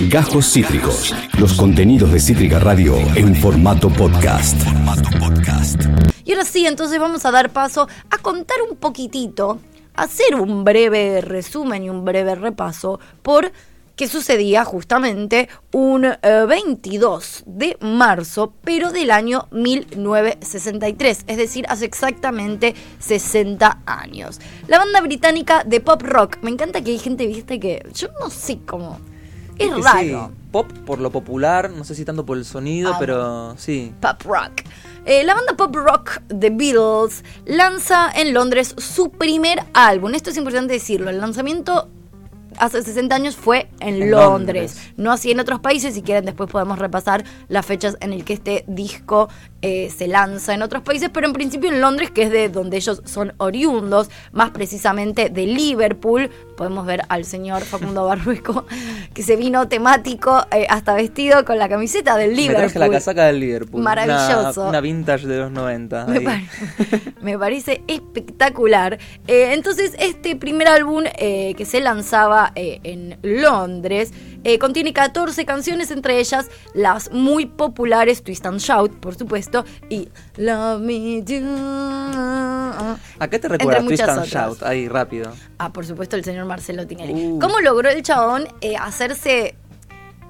Gajos Cítricos. Los contenidos de Cítrica Radio en formato podcast. Y ahora sí, entonces vamos a dar paso a contar un poquitito, a hacer un breve resumen y un breve repaso por qué sucedía justamente un 22 eh, de marzo, pero del año 1963, es decir, hace exactamente 60 años. La banda británica de pop rock, me encanta que hay gente, viste, que yo no sé cómo es raro. Pop por lo popular, no sé si tanto por el sonido, Ah, pero sí. Pop rock. Eh, la banda pop rock The Beatles lanza en Londres su primer álbum. Esto es importante decirlo. El lanzamiento hace 60 años fue en, En Londres. Londres. No así en otros países. Si quieren, después podemos repasar las fechas en el que este disco eh, se lanza en otros países. Pero en principio en Londres, que es de donde ellos son oriundos, más precisamente de Liverpool. Podemos ver al señor Facundo Barrueco, que se vino temático, eh, hasta vestido con la camiseta del Me Liverpool. traje la casaca del Liverpool. Maravilloso. Una, una vintage de los 90. Me, me parece espectacular. Eh, entonces, este primer álbum que se lanzaba en Londres eh, contiene 14 canciones, entre ellas las muy populares Twist and Shout, por supuesto, y Love Me Do. ¿A qué te recuerda Twist and otras. Shout? Ahí, rápido. Ah, por supuesto, el señor Marcelo Tinelli. Uh. ¿Cómo logró el chabón eh, hacerse...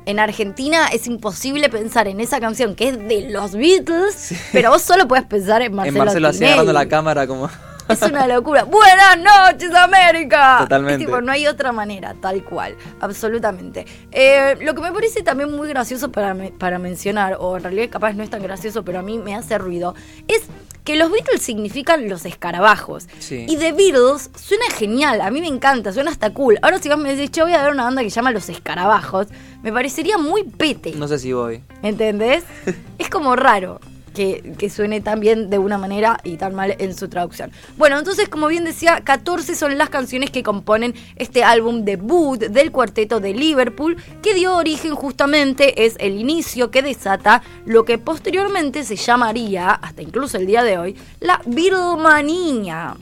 En Argentina es imposible pensar en esa canción que es de los Beatles, pero vos solo puedes pensar en Marcelo en Marcelo así agarrando la cámara como... Es una locura. Buenas noches, América. Totalmente. Es tipo, no hay otra manera, tal cual. Absolutamente. Eh, lo que me parece también muy gracioso para, me- para mencionar, o en realidad capaz no es tan gracioso, pero a mí me hace ruido, es que los Beatles significan los escarabajos. Sí. Y The Beatles suena genial, a mí me encanta, suena hasta cool. Ahora si vos me decís, che, voy a ver una banda que se llama Los Escarabajos, me parecería muy pete. No sé si voy. ¿Entendés? es como raro que, suene tan bien de una manera y tan mal en su traducción. Bueno, entonces, como bien decía, 14 son las canciones que componen este álbum debut del cuarteto de Liverpool, que dio origen justamente, es el inicio que desata lo que posteriormente se llamaría, hasta incluso el día de hoy, la Beatlemanía.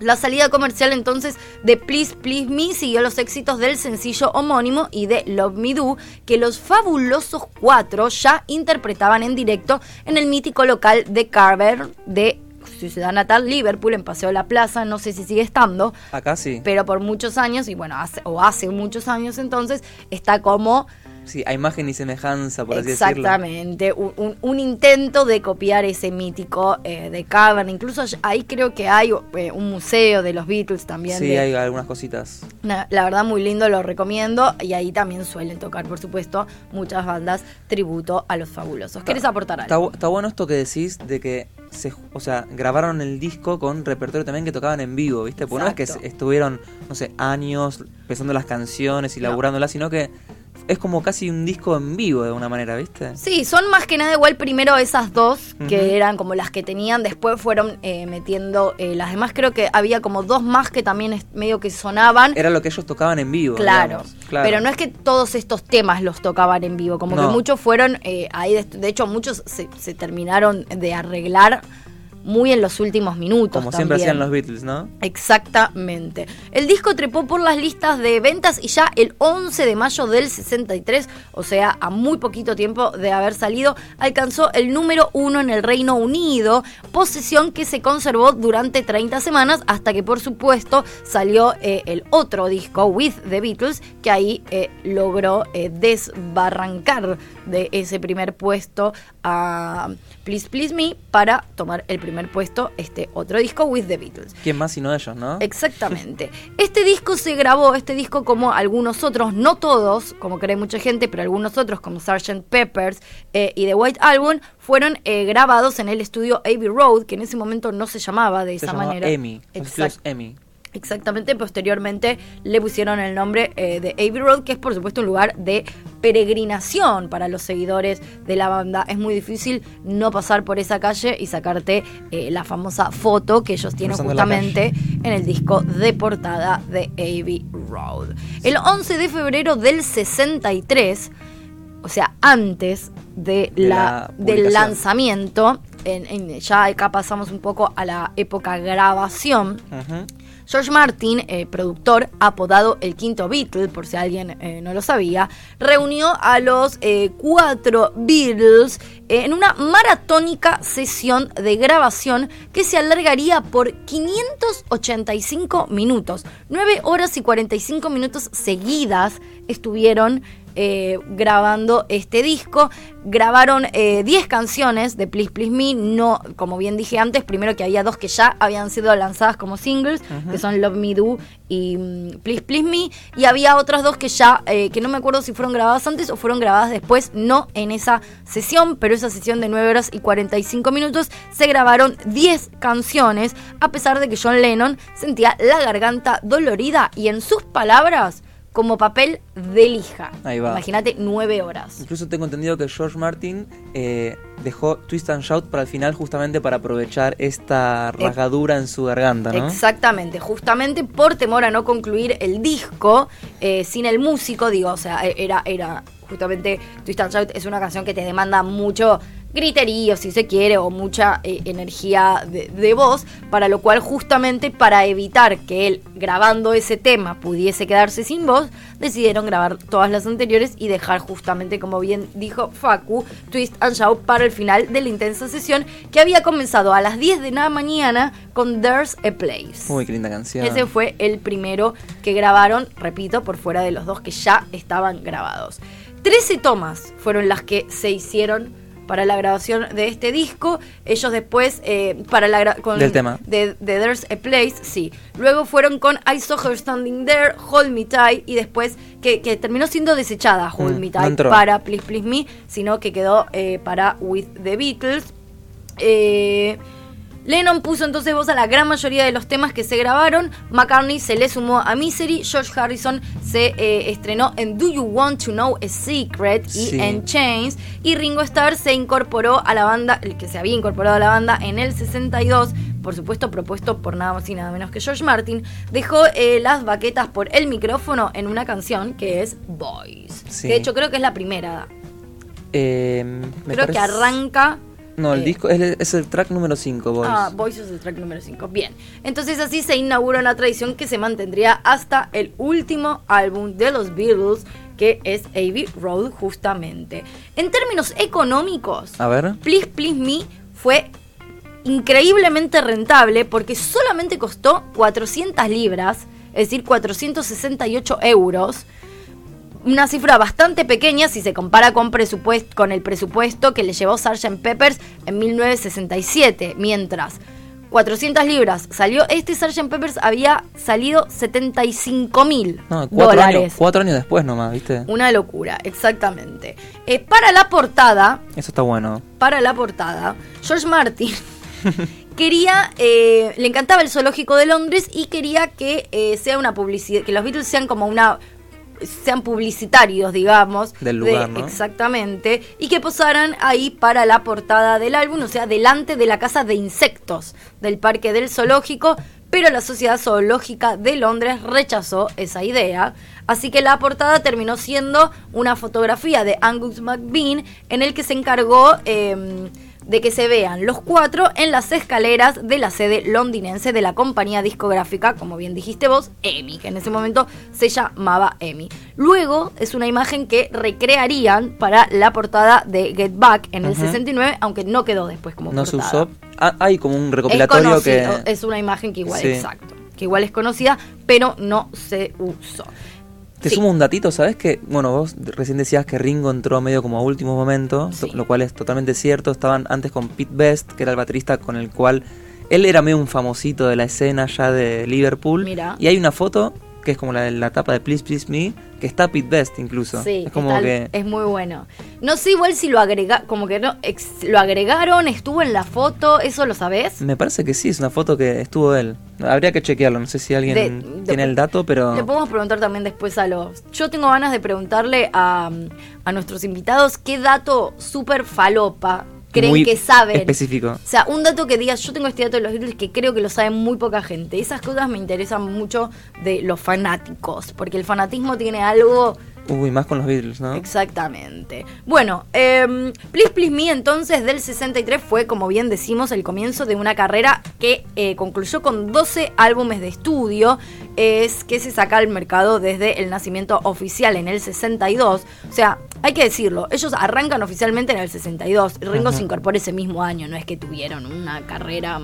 La salida comercial entonces de Please Please Me siguió los éxitos del sencillo homónimo y de Love Me Do, que los fabulosos cuatro ya interpretaban en directo en el mítico local de Carver de su ciudad natal, Liverpool, en Paseo La Plaza, no sé si sigue estando, Acá sí. pero por muchos años, y bueno, hace, o hace muchos años entonces, está como Sí, a imagen y semejanza, por así decirlo. Exactamente, un, un- un intento de copiar ese mítico eh, de Cavern. Incluso ahí creo que hay eh, un museo de los Beatles también. Sí, de- hay algunas cositas. La verdad, muy lindo, lo recomiendo. Y ahí también suelen tocar, por supuesto, muchas bandas tributo a los fabulosos. ¿Querés aportar algo? está bueno esto que decís de que se, o sea, grabaron el disco con repertorio también que tocaban en vivo, ¿viste? Porque no es que Exacto. estuvieron, no sé, años pensando las canciones y No. laburándolas, sino que es como casi un disco en vivo de alguna manera, ¿viste? Sí, son más que nada igual primero esas dos, que eran como las que tenían, después fueron eh, metiendo eh, las demás. Creo que había como dos más que también medio que sonaban. Era lo que ellos tocaban en vivo. Claro. Claro. pero no es que todos estos temas los tocaban en vivo, como que muchos fueron eh, ahí, de, de hecho muchos se, se terminaron de arreglar muy en los últimos minutos. Como siempre hacían los Beatles, ¿no? Exactamente. El disco trepó por las listas de ventas y ya el 11 de mayo del 63, o sea, a muy poquito tiempo de haber salido, alcanzó el número uno en el Reino Unido, posición que se conservó durante 30 semanas hasta que por supuesto salió eh, el otro disco, With the Beatles, que ahí eh, logró eh, desbarrancar de ese primer puesto a Please Please Me para tomar el primer puesto este otro disco, With the Beatles. ¿Quién más sino ellos, no? Exactamente. Este disco se grabó, este disco como algunos otros, no todos, como cree mucha gente, pero algunos otros como Sgt. Peppers eh, y The White Album, fueron eh, grabados en el estudio Abbey Road, que en ese momento no se llamaba de Se esa llamaba manera. Emmy. Emmy. Exactamente, posteriormente le pusieron el nombre eh, de Abbey Road, que es por supuesto un lugar de peregrinación para los seguidores de la banda. Es muy difícil no pasar por esa calle y sacarte eh, la famosa foto que ellos tienen Cruzando justamente en el disco de portada de Abbey Road. El 11 de febrero del 63, o sea, antes de De la, la del lanzamiento, en- en- ya acá pasamos un poco a la época grabación. George Martin, eh, productor, apodado el quinto Beatle, por si alguien eh, no lo sabía, reunió a los eh, cuatro Beatles en una maratónica sesión de grabación que se alargaría por 585 minutos. 9 horas y 45 minutos seguidas estuvieron eh, grabando este disco. Grabaron 10 eh, canciones de Please Please Me. No, como bien dije antes, primero que había dos que ya habían sido lanzadas como singles, que son Love Me Do y mm, Please Please Me. Y había otras dos que ya, eh, que no me acuerdo si fueron grabadas antes o fueron grabadas después, no en esa sesión, pero esa sesión de 9 horas y 45 minutos se grabaron 10 canciones, a pesar de que John Lennon sentía la garganta dolorida y en sus palabras como papel de lija. Ahí va. Imagínate nueve horas. Incluso tengo entendido que George Martin eh, dejó Twist and Shout para el final justamente para aprovechar esta rasgadura en su garganta, ¿no? Exactamente, justamente por temor a no concluir el disco eh, sin el músico, digo, o sea, e-, era, era justamente Twist and Shout es una canción que te demanda mucho griterío, si se quiere, o mucha eh, energía de, voz, para lo cual justamente para evitar que él grabando ese tema pudiese quedarse sin voz, decidieron grabar todas las anteriores y dejar justamente, como bien dijo Facu, Twist and Shout para el final de la intensa sesión que había comenzado a las 10 de la mañana con There's a Place. Muy linda canción. Ese fue el primero que grabaron, repito, por fuera de los dos que ya estaban grabados. Trece tomas fueron las que se hicieron para la grabación de este disco. Ellos después, eh, para la con Del tema. De, There's a Place, sí. Luego fueron con I Saw Her Standing There, Hold Me Tight, y después, que, terminó siendo desechada Hold mm, Me Tight para Please Please Me, sino que quedó eh, para With the Beatles. Eh, Lennon puso entonces voz a la gran mayoría de los temas que se grabaron. McCartney se le sumó a Misery. George Harrison se eh, estrenó en Do You Want to Know a Secret y en Chains. Y Ringo Starr se incorporó a la banda, el que se había incorporado a la banda en el 62 por supuesto propuesto por nada más y nada menos que George Martin, dejó eh, las baquetas por el micrófono en una canción que es Boys. de hecho creo que es la primera. Eh, creo que arranca no, el eh, disco es, el track número 5, Voice. Ah, Voice es el track número 5. Bien. Entonces así se inaugura una tradición que se mantendría hasta el último álbum de los Beatles, que es A.B. Road, justamente. En términos económicos, A ver. Please Please Me fue increíblemente rentable porque solamente costó 400 libras, es decir, 468 euros una cifra bastante pequeña si se compara con, presupuesto, con el presupuesto que le llevó Sgt. Peppers en 1967, mientras 400 libras salió este Sgt. Peppers había salido 75 mil dólares. cuatro años después nomás, ¿viste? Una locura, exactamente. Eh, para la portada... Eso está bueno. Para la portada, George Martin... quería, eh, le encantaba el zoológico de Londres y quería que eh, sea una publicidad, que los Beatles sean como una sean publicitarios, digamos. Del lugar, Exactamente. Y que posaran ahí para la portada del álbum, o sea, delante de la casa de insectos del parque del zoológico. Pero la Sociedad Zoológica de Londres rechazó esa idea. Así que la portada terminó siendo una fotografía de Angus McBean en el que se encargó... Em, de que se vean los cuatro en las escaleras de la sede londinense de la compañía discográfica, como bien dijiste vos, EMI, que en ese momento se llamaba EMI. Luego es una imagen que recrearían para la portada de Get Back en el 69, aunque no quedó después como no portada. se usó. Ah, hay como un recopilatorio es que... Es una imagen que igual, exacto, que igual es conocida, pero no se usó. Te sumo un datito, ¿sabes? Que, bueno, vos recién decías que Ringo entró medio como a último momento, lo cual es totalmente cierto. Estaban antes con Pete Best, que era el baterista con el cual él era medio un famosito de la escena ya de Liverpool. Mira. Y hay una foto que es como la de la tapa de Please Please Me, que está Pete Best incluso. Sí, es como que es muy bueno. No sé igual si lo agrega, como que no lo agregaron, estuvo en la foto, ¿eso lo sabes? Me parece que sí, es una foto que estuvo él. Habría que chequearlo, no sé si alguien tiene el dato, pero le podemos preguntar también después a los. Yo tengo ganas de preguntarle a, a nuestros invitados qué dato súper falopa creen que saben. Específico. O sea, un dato que digas, yo tengo este dato de los Beatles que creo que lo saben muy poca gente. Esas cosas me interesan mucho de los fanáticos, porque el fanatismo tiene algo Uy, más con los Beatles, ¿no? Exactamente. Bueno, eh, Please Please Me entonces del 63 fue, como bien decimos, el comienzo de una carrera que eh, concluyó con 12 álbumes de estudio, es que se saca al mercado desde el nacimiento oficial en el 62. O sea, hay que decirlo, ellos arrancan oficialmente en el 62. Ringo se incorpora ese mismo año, no es que tuvieron una carrera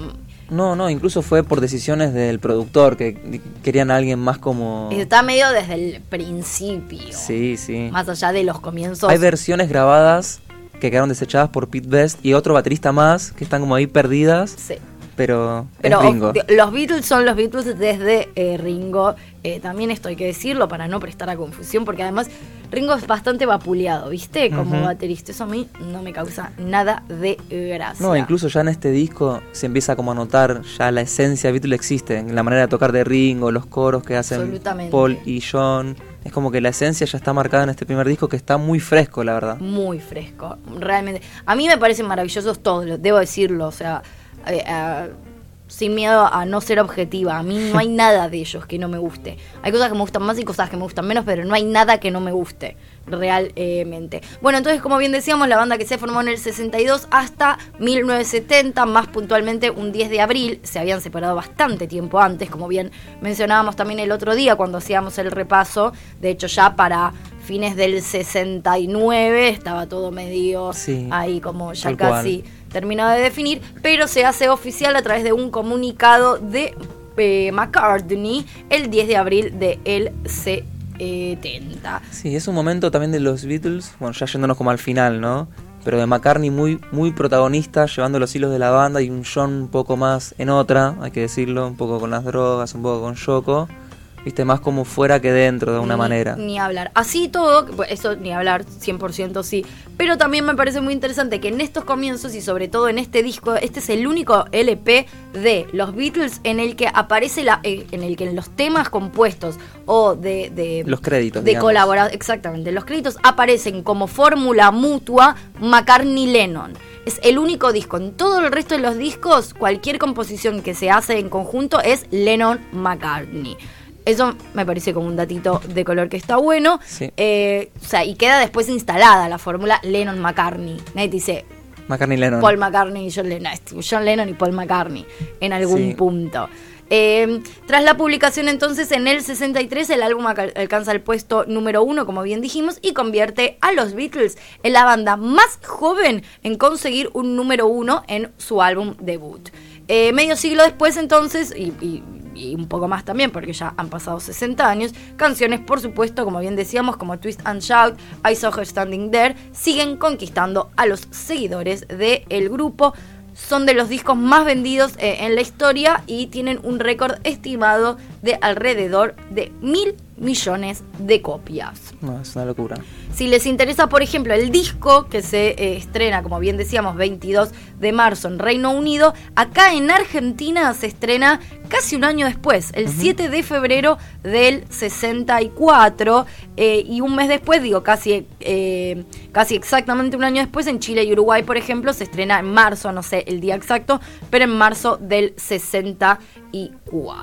no, no, incluso fue por decisiones del productor que querían a alguien más como. Está medio desde el principio. Sí, sí. Más allá de los comienzos. Hay versiones grabadas que quedaron desechadas por Pete Best y otro baterista más que están como ahí perdidas. Sí pero, pero Ringo. los Beatles son los Beatles desde eh, Ringo. Eh, también esto hay que decirlo para no prestar a confusión, porque además Ringo es bastante vapuleado, ¿viste? Como baterista. Eso a mí no me causa nada de gracia. No, incluso ya en este disco se empieza como a notar ya la esencia de Beatles existe, en la manera de tocar de Ringo, los coros que hacen Paul y John. Es como que la esencia ya está marcada en este primer disco que está muy fresco, la verdad. Muy fresco, realmente. A mí me parecen maravillosos todos, debo decirlo. O sea, eh, sin miedo a no ser objetiva. A mí no hay nada de ellos que no me guste. Hay cosas que me gustan más y cosas que me gustan menos, pero no hay nada que no me guste realmente. Bueno, entonces como bien decíamos, la banda que se formó en el 62 hasta 1970, más puntualmente un 10 de abril, se habían separado bastante tiempo antes, como bien mencionábamos también el otro día cuando hacíamos el repaso, de hecho ya para fines del 69 estaba todo medio ahí como ya casi terminado de definir, pero se hace oficial a través de un comunicado de eh, McCartney el 10 de abril de el 70. Sí, es un momento también de los Beatles, bueno, ya yéndonos como al final, ¿no? Pero de McCartney muy, muy protagonista, llevando los hilos de la banda y un John un poco más en otra, hay que decirlo, un poco con las drogas, un poco con Yoko viste, más como fuera que dentro de una manera. Ni hablar. Así todo, pues, eso ni hablar, 100% sí. Pero también me parece muy interesante que en estos comienzos y sobre todo en este disco, este es el único LP de los Beatles en el que aparece la, eh, en el que en los temas compuestos o de, los créditos de exactamente los créditos aparecen como fórmula mutua McCartney Lennon es el único disco. En todo el resto de los discos, cualquier composición que se hace en conjunto es Lennon McCartney. Eso me parece como un datito de color que está bueno. Eh, o sea, y queda después instalada la fórmula Lennon-McCartney. Nadie dice McCartney-Lennon. Paul McCartney y John Lennon. John Lennon y Paul McCartney en algún punto. Eh, tras la publicación entonces en el 63 el álbum alcanza el puesto número uno como bien dijimos y convierte a los Beatles en la banda más joven en conseguir un número uno en su álbum debut. Eh, medio siglo después entonces, y un poco más también, porque ya han pasado 60 años, canciones, por supuesto, como bien decíamos, como Twist and Shout, I Saw Her Standing There, siguen conquistando a los seguidores del grupo. Son de los discos más vendidos eh, en la historia y tienen un récord estimado de alrededor de mil millones de copias. Es una locura. Si les interesa, por ejemplo, el disco que se eh, estrena, como bien decíamos, 22 de marzo en Reino Unido, acá en Argentina se estrena casi un año después, el 7 de febrero del 64, eh, y un mes después, digo, casi, eh, casi exactamente un año después, en Chile y Uruguay, por ejemplo, se estrena en marzo, no sé el día exacto, pero en marzo del 64.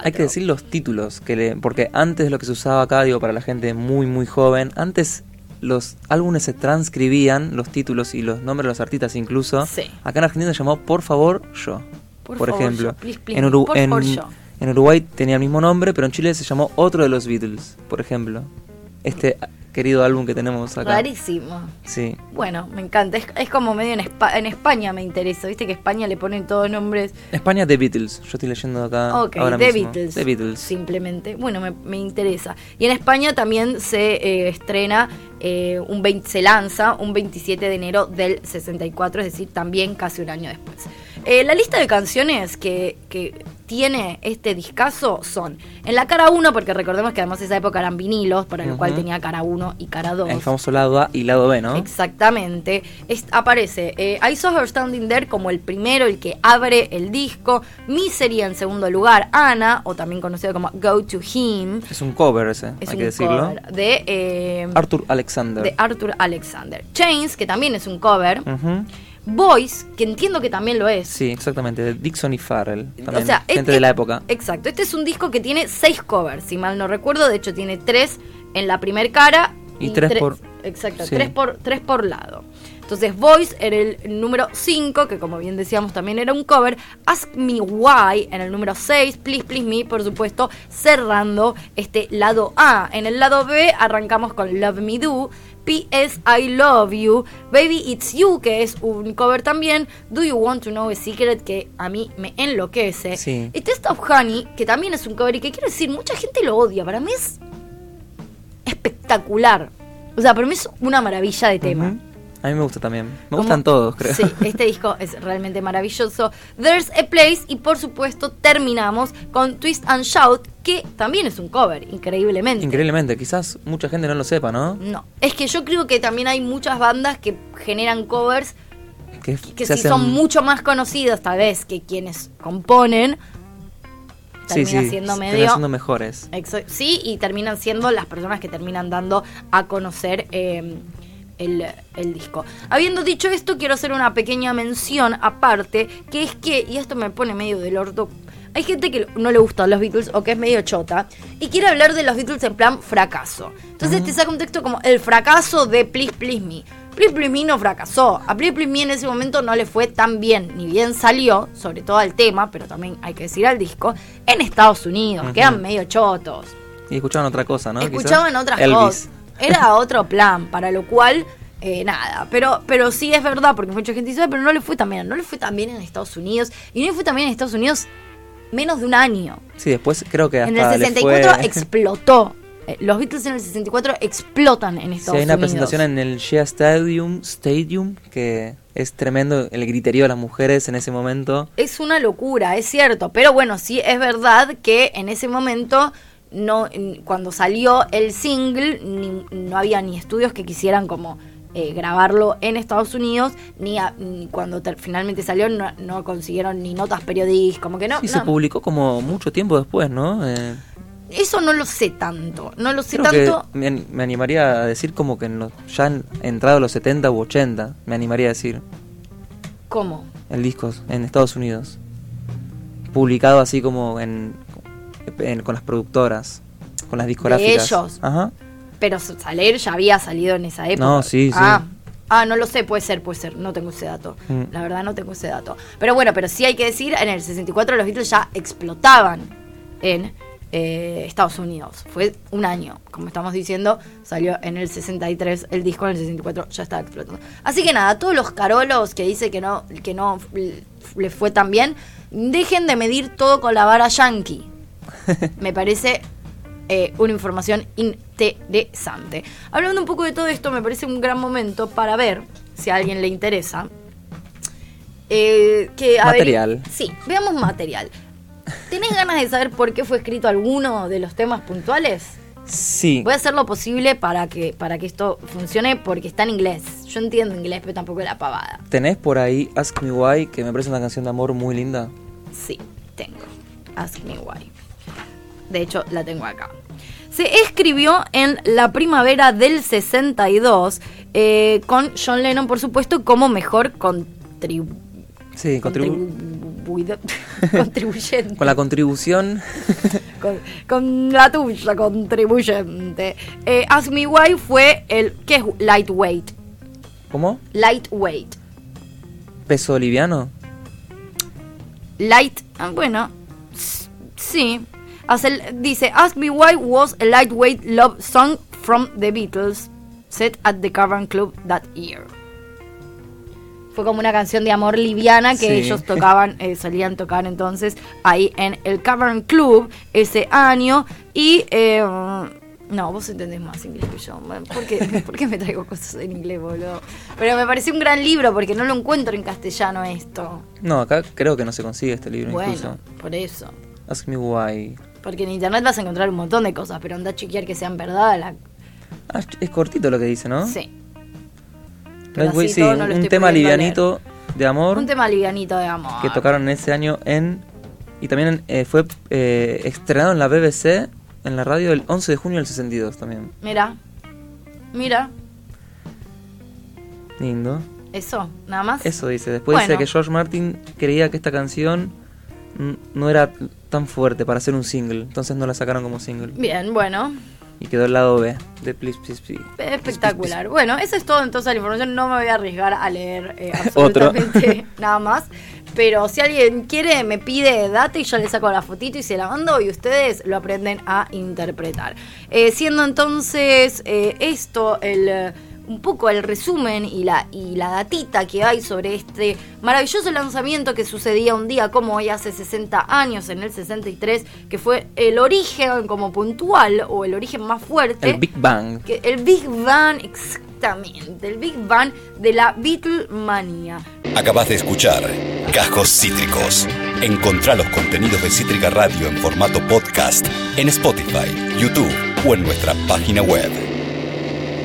Hay que decir los títulos, que le, porque antes lo que se usaba acá, digo, para la gente muy, muy joven, antes los álbumes se transcribían, los títulos y los nombres de los artistas incluso. Acá en Argentina se llamó Por favor yo. Por, ejemplo. en, en, Uruguay tenía el mismo nombre, pero en Chile se llamó otro de los Beatles, por ejemplo. Este querido álbum que tenemos acá. Rarísimo. Sí. Bueno, me encanta. Es, como medio en, en España me interesa. Viste que España le ponen todos nombres. España The Beatles. Yo estoy leyendo acá. Ok, ahora The Beatles. The Beatles. Simplemente. Bueno, me, interesa. Y en España también se eh, estrena, eh, un 20, se lanza un 27 de enero del 64, es decir, también casi un año después. Eh, la lista de canciones que, que tiene este discazo son en la cara 1, porque recordemos que además esa época eran vinilos, para lo cual tenía cara 1 y cara 2. El famoso lado A y lado B, ¿no? Exactamente. aparece eh, I Saw Her Standing There como el primero, el que abre el disco. Misery en segundo lugar. Ana, o también conocido como Go to Him. Es un cover ese, hay que decirlo. de eh, Arthur Alexander. De Arthur Alexander. Chains, que también es un cover. Boys, que entiendo que también lo es. Sí, exactamente, de Dixon y Farrell. También, gente este de la época. Exacto, este es un disco que tiene seis covers, si mal no recuerdo. De hecho, tiene tres en la primera cara Y, tres, por... Exacto, tres, por, tres por lado. Entonces Voice era el número 5, que como bien decíamos también era un cover. Ask Me Why en el número 6. Please Please Me, por supuesto, cerrando este lado A. En el lado B arrancamos con Love Me Do. P.S. I Love You, Baby It's You, que es un cover también, Do You Want to Know a Secret, que a mí me enloquece. Y Test of Honey, que también es un cover y que quiero decir, mucha gente lo odia, para mí es espectacular. O sea, para mí es una maravilla de tema. A mí me gusta también. Me gustan todos, creo. Sí, este disco es realmente maravilloso. There's a Place y por supuesto terminamos con Twist and Shout, que también es un cover, increíblemente. Increíblemente, quizás mucha gente no lo sepa, ¿no? No, es que yo creo que también hay muchas bandas que generan covers que, sí son mucho más conocidos tal vez que quienes componen. Termina siendo medio. siendo mejores. Sí, y terminan siendo las personas que terminan dando a conocer eh, el, disco. Habiendo dicho esto, quiero hacer una pequeña mención aparte, que es que, y esto me pone medio del orto, hay gente que no le gustan los Beatles o que es medio chota y quiere hablar de los Beatles en plan fracaso. Entonces te saca un texto como el fracaso de Please Please Me. Please Please Me no fracasó. A Please Please Me en ese momento no le fue tan bien. Ni bien salió, sobre todo al tema, pero también hay que decir al disco, en Estados Unidos. Quedan medio chotos. Y escuchaban otra cosa, ¿no? Escuchaban otras cosas. Era otro plan, para lo cual, eh, nada. Pero, pero sí es verdad, porque mucha gente dice, pero no le fue tan bien. No le fue tan bien en Estados Unidos. Y no le fue tan bien en Estados Unidos menos de un año. Sí, después creo que hasta En el 64 explotó. Eh, los Beatles en el 64 explotan en Estados Unidos. Sí, hay una presentación en el Shea Stadium, Stadium que es tremendo el griterío de las mujeres en ese momento. Es una locura, es cierto. Pero bueno, sí es verdad que en ese momento no cuando salió el single no había ni estudios que quisieran como eh, grabarlo en Estados Unidos ni, cuando finalmente salió no, consiguieron ni notas periodísticas como que no y se publicó como mucho tiempo después no eh, eso no lo sé tanto no lo sé tanto. me, animaría a decir como que ya han entrado los 70 u 80 me animaría a decir. Cómo el disco en Estados Unidos. Publicado así como en con las productoras, con las discográficas. De ellos. Ajá. Pero Saler ya había salido en esa época. No, sí, ah. Ah, no lo sé, puede ser, puede ser, no tengo ese dato. Mm. La verdad no tengo ese dato. Pero bueno, pero sí hay que decir, en el 64 los Beatles ya explotaban en eh, Estados Unidos. Fue un año, como estamos diciendo, salió en el 63 el disco, en el 64 ya estaba explotando. Así que nada, todos los carolos que dice que no, que no le fue tan bien, dejen de medir todo con la vara yankee. me parece eh, una información interesante. Hablando un poco de todo esto, me parece un gran momento para ver, si a alguien le interesa, eh, que... material. sí, veamos material. ¿Tenés ganas de saber por qué fue escrito alguno de los temas puntuales? Sí. Voy a hacer lo posible para que, para que esto funcione porque está en inglés. Yo entiendo inglés, pero tampoco la pavada. ¿Tenés por ahí Ask Me Why, que me parece una canción de amor muy linda? Sí, tengo. Ask Me Why. De hecho, la tengo acá. Se escribió en la primavera del 62 eh, con John Lennon, por supuesto, como mejor contribu sí, contribuyente. con la contribución. con, la tuya, contribuyente. Eh, Ask Me Why fue el... ¿Qué es lightweight? ¿Cómo? Lightweight. ¿Peso liviano? Light... Ah, bueno, sí dice, Ask Me Why was a lightweight love song from the Beatles set at the Cavern Club that year. Fue como una canción de amor liviana que ellos tocaban, eh, solían tocar entonces ahí en el Cavern Club ese año. Y eh, no, vos entendés más inglés que yo. ¿Por qué, ¿Por qué, me traigo cosas en inglés, boludo? Pero me pareció un gran libro porque no lo encuentro en castellano esto. No, acá creo que no se consigue este libro bueno, Por eso. Ask me why. Porque en internet vas a encontrar un montón de cosas, pero anda a chequear que sean verdad. Ah, es cortito lo que dice, ¿no? Sí. sí, un, tema livianito de amor. Un tema livianito de amor. Que tocaron ese año en... Y también eh, fue eh, estrenado en la BBC, en la radio, el 11 de junio del 62 también. Mira, mira. Lindo. Eso, nada más. Eso dice. Después dice que George Martin creía que esta canción no era tan fuerte para hacer un single, entonces no la sacaron como single. Bien, bueno, Y quedó el lado B de Please, Please, Please. Espectacular. Bueno, eso es todo entonces la información. No me voy a arriesgar a leer eh, absolutamente nada más. Pero si alguien quiere, me pide data y yo le saco la fotito y se la mando y ustedes lo aprenden a interpretar. Eh, siendo entonces eh, esto el un poco el resumen y la, y la datita que hay sobre este maravilloso lanzamiento que sucedía un día como hoy hace 60 años, en el 63, que fue el origen como puntual o el origen más fuerte. El Big Bang. Que, el Big Bang, exactamente, el Big Bang de la Beatlemania. Acabas de escuchar Cajos Cítricos. Encontrá los contenidos de Cítrica Radio en formato podcast en Spotify, YouTube o en nuestra página web.